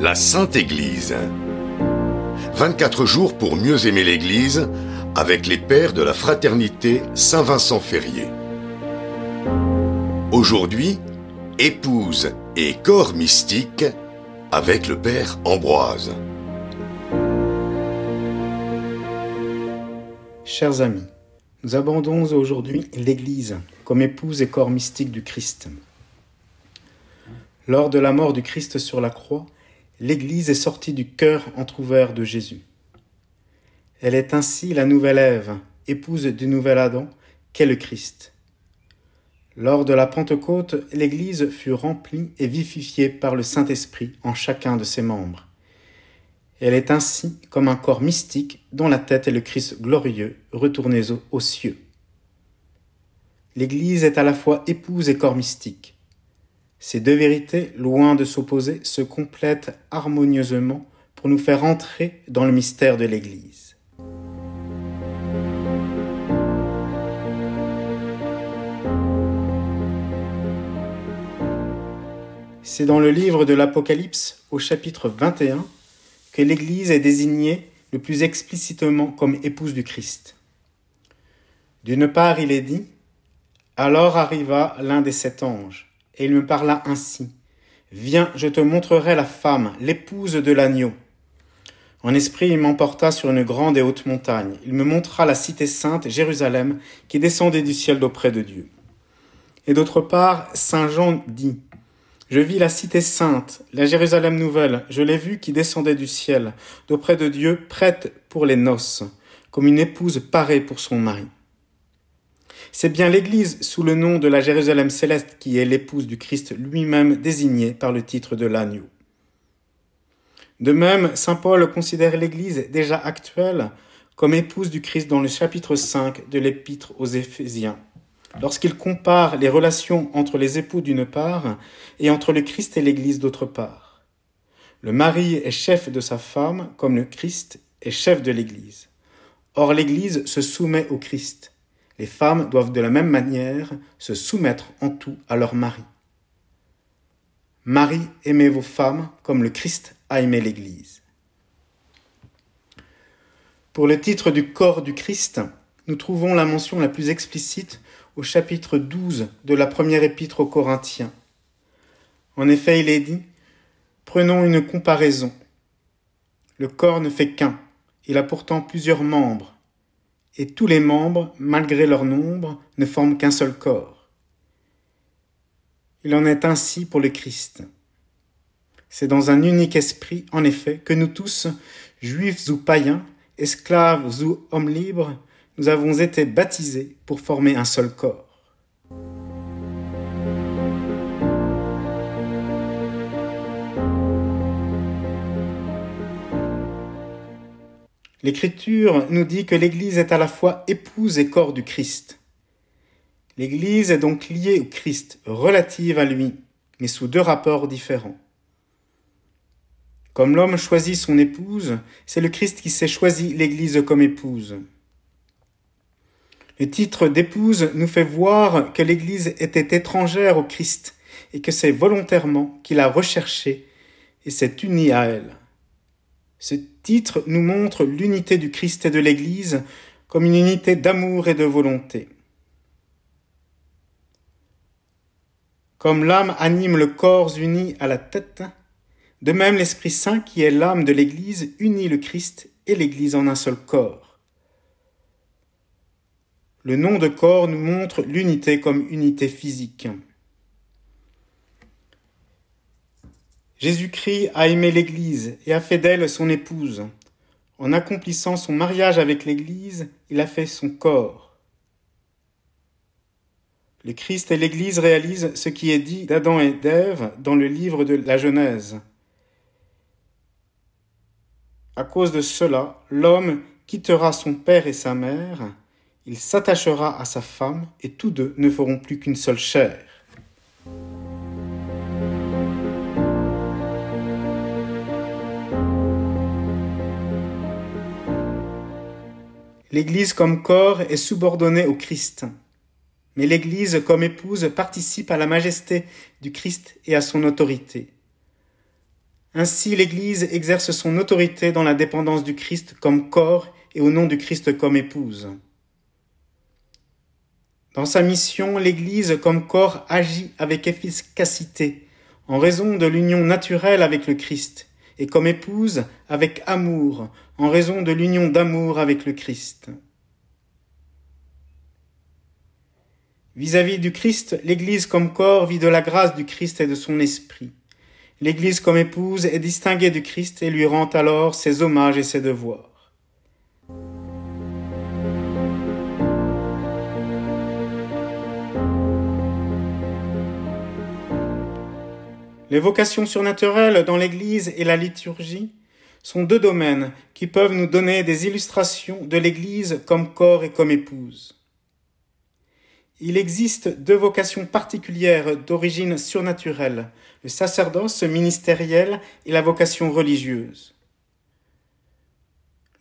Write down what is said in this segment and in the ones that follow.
La Sainte Église. 24 jours pour mieux aimer l'Église avec les pères de la fraternité Saint-Vincent Ferrier. Aujourd'hui, épouse et corps mystique avec le père Ambroise. Chers amis, nous abordons aujourd'hui l'Église comme épouse et corps mystique du Christ. Lors de la mort du Christ sur la croix, l'Église est sortie du cœur entr'ouvert de Jésus. Elle est ainsi la nouvelle Ève, épouse du nouvel Adam, qu'est le Christ. Lors de la Pentecôte, l'Église fut remplie et vivifiée par le Saint-Esprit en chacun de ses membres. Elle est ainsi comme un corps mystique dont la tête est le Christ glorieux retourné aux cieux. L'Église est à la fois épouse et corps mystique. Ces deux vérités, loin de s'opposer, se complètent harmonieusement pour nous faire entrer dans le mystère de l'Église. C'est dans le livre de l'Apocalypse, au chapitre 21, que l'Église est désignée le plus explicitement comme épouse du Christ. D'une part, il est dit, Alors arriva l'un des sept anges et il me parla ainsi. Viens, je te montrerai la femme, l'épouse de l'agneau. En esprit, il m'emporta sur une grande et haute montagne. Il me montra la cité sainte, Jérusalem, qui descendait du ciel d'auprès de Dieu. Et d'autre part, Saint Jean dit, Je vis la cité sainte, la Jérusalem nouvelle, je l'ai vue qui descendait du ciel, d'auprès de Dieu, prête pour les noces, comme une épouse parée pour son mari. C'est bien l'Église sous le nom de la Jérusalem céleste qui est l'épouse du Christ lui-même désignée par le titre de l'agneau. De même, Saint Paul considère l'Église déjà actuelle comme épouse du Christ dans le chapitre 5 de l'épître aux Éphésiens, lorsqu'il compare les relations entre les époux d'une part et entre le Christ et l'Église d'autre part. Le mari est chef de sa femme comme le Christ est chef de l'Église. Or l'Église se soumet au Christ. Les femmes doivent de la même manière se soumettre en tout à leur mari. Marie, aimez vos femmes comme le Christ a aimé l'Église. Pour le titre du corps du Christ, nous trouvons la mention la plus explicite au chapitre 12 de la première épître aux Corinthiens. En effet, il est dit Prenons une comparaison. Le corps ne fait qu'un, il a pourtant plusieurs membres et tous les membres, malgré leur nombre, ne forment qu'un seul corps. Il en est ainsi pour le Christ. C'est dans un unique esprit, en effet, que nous tous, juifs ou païens, esclaves ou hommes libres, nous avons été baptisés pour former un seul corps. L'Écriture nous dit que l'Église est à la fois épouse et corps du Christ. L'Église est donc liée au Christ, relative à lui, mais sous deux rapports différents. Comme l'homme choisit son épouse, c'est le Christ qui s'est choisi l'Église comme épouse. Le titre d'épouse nous fait voir que l'Église était étrangère au Christ et que c'est volontairement qu'il a recherché et s'est uni à elle. Titre nous montre l'unité du Christ et de l'Église comme une unité d'amour et de volonté. Comme l'âme anime le corps uni à la tête, de même l'Esprit Saint qui est l'âme de l'Église unit le Christ et l'Église en un seul corps. Le nom de corps nous montre l'unité comme unité physique. Jésus-Christ a aimé l'Église et a fait d'elle son épouse. En accomplissant son mariage avec l'Église, il a fait son corps. Le Christ et l'Église réalisent ce qui est dit d'Adam et d'Ève dans le livre de la Genèse. À cause de cela, l'homme quittera son père et sa mère, il s'attachera à sa femme, et tous deux ne feront plus qu'une seule chair. L'Église comme corps est subordonnée au Christ. Mais l'Église comme épouse participe à la majesté du Christ et à son autorité. Ainsi l'Église exerce son autorité dans la dépendance du Christ comme corps et au nom du Christ comme épouse. Dans sa mission, l'Église comme corps agit avec efficacité en raison de l'union naturelle avec le Christ et comme épouse avec amour en raison de l'union d'amour avec le Christ. Vis-à-vis du Christ, l'Église comme corps vit de la grâce du Christ et de son esprit. L'Église comme épouse est distinguée du Christ et lui rend alors ses hommages et ses devoirs. Les vocations surnaturelles dans l'Église et la liturgie sont deux domaines qui peuvent nous donner des illustrations de l'Église comme corps et comme épouse. Il existe deux vocations particulières d'origine surnaturelle, le sacerdoce ministériel et la vocation religieuse.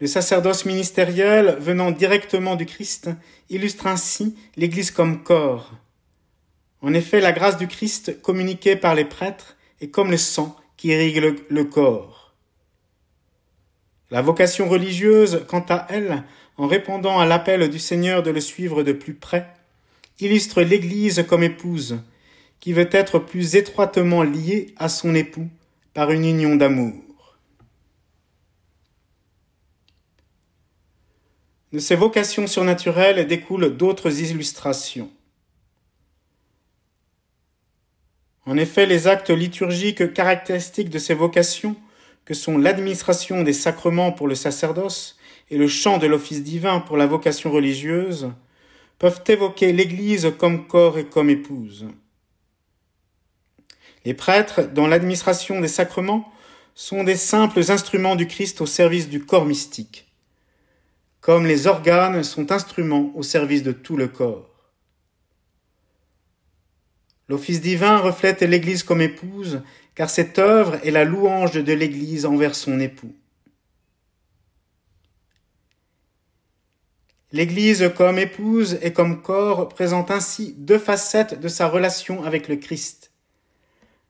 Le sacerdoce ministériel venant directement du Christ illustre ainsi l'Église comme corps. En effet, la grâce du Christ communiquée par les prêtres est comme le sang qui irrigue le, corps. La vocation religieuse, quant à elle, en répondant à l'appel du Seigneur de le suivre de plus près, illustre l'Église comme épouse, qui veut être plus étroitement liée à son époux par une union d'amour. De ces vocations surnaturelles découlent d'autres illustrations. En effet, les actes liturgiques caractéristiques de ces vocations, que sont l'administration des sacrements pour le sacerdoce et le chant de l'office divin pour la vocation religieuse, peuvent évoquer l'Église comme corps et comme épouse. Les prêtres, dans l'administration des sacrements, sont des simples instruments du Christ au service du corps mystique, comme les organes sont instruments au service de tout le corps. L'office divin reflète l'Église comme épouse, car cette œuvre est la louange de l'Église envers son époux. L'Église comme épouse et comme corps présente ainsi deux facettes de sa relation avec le Christ.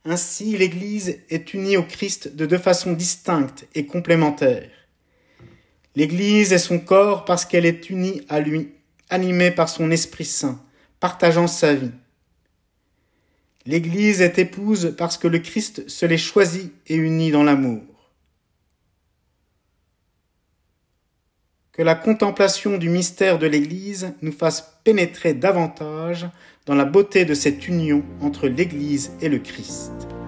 Ainsi, l'Église est unie au Christ de deux façons distinctes et complémentaires. L'Église est son corps parce qu'elle est unie à lui, animée par son Esprit Saint, partageant sa vie. L'Église est épouse parce que le Christ se l'est choisi et uni dans l'amour. Que la contemplation du mystère de l'Église nous fasse pénétrer davantage dans la beauté de cette union entre l'Église et le Christ.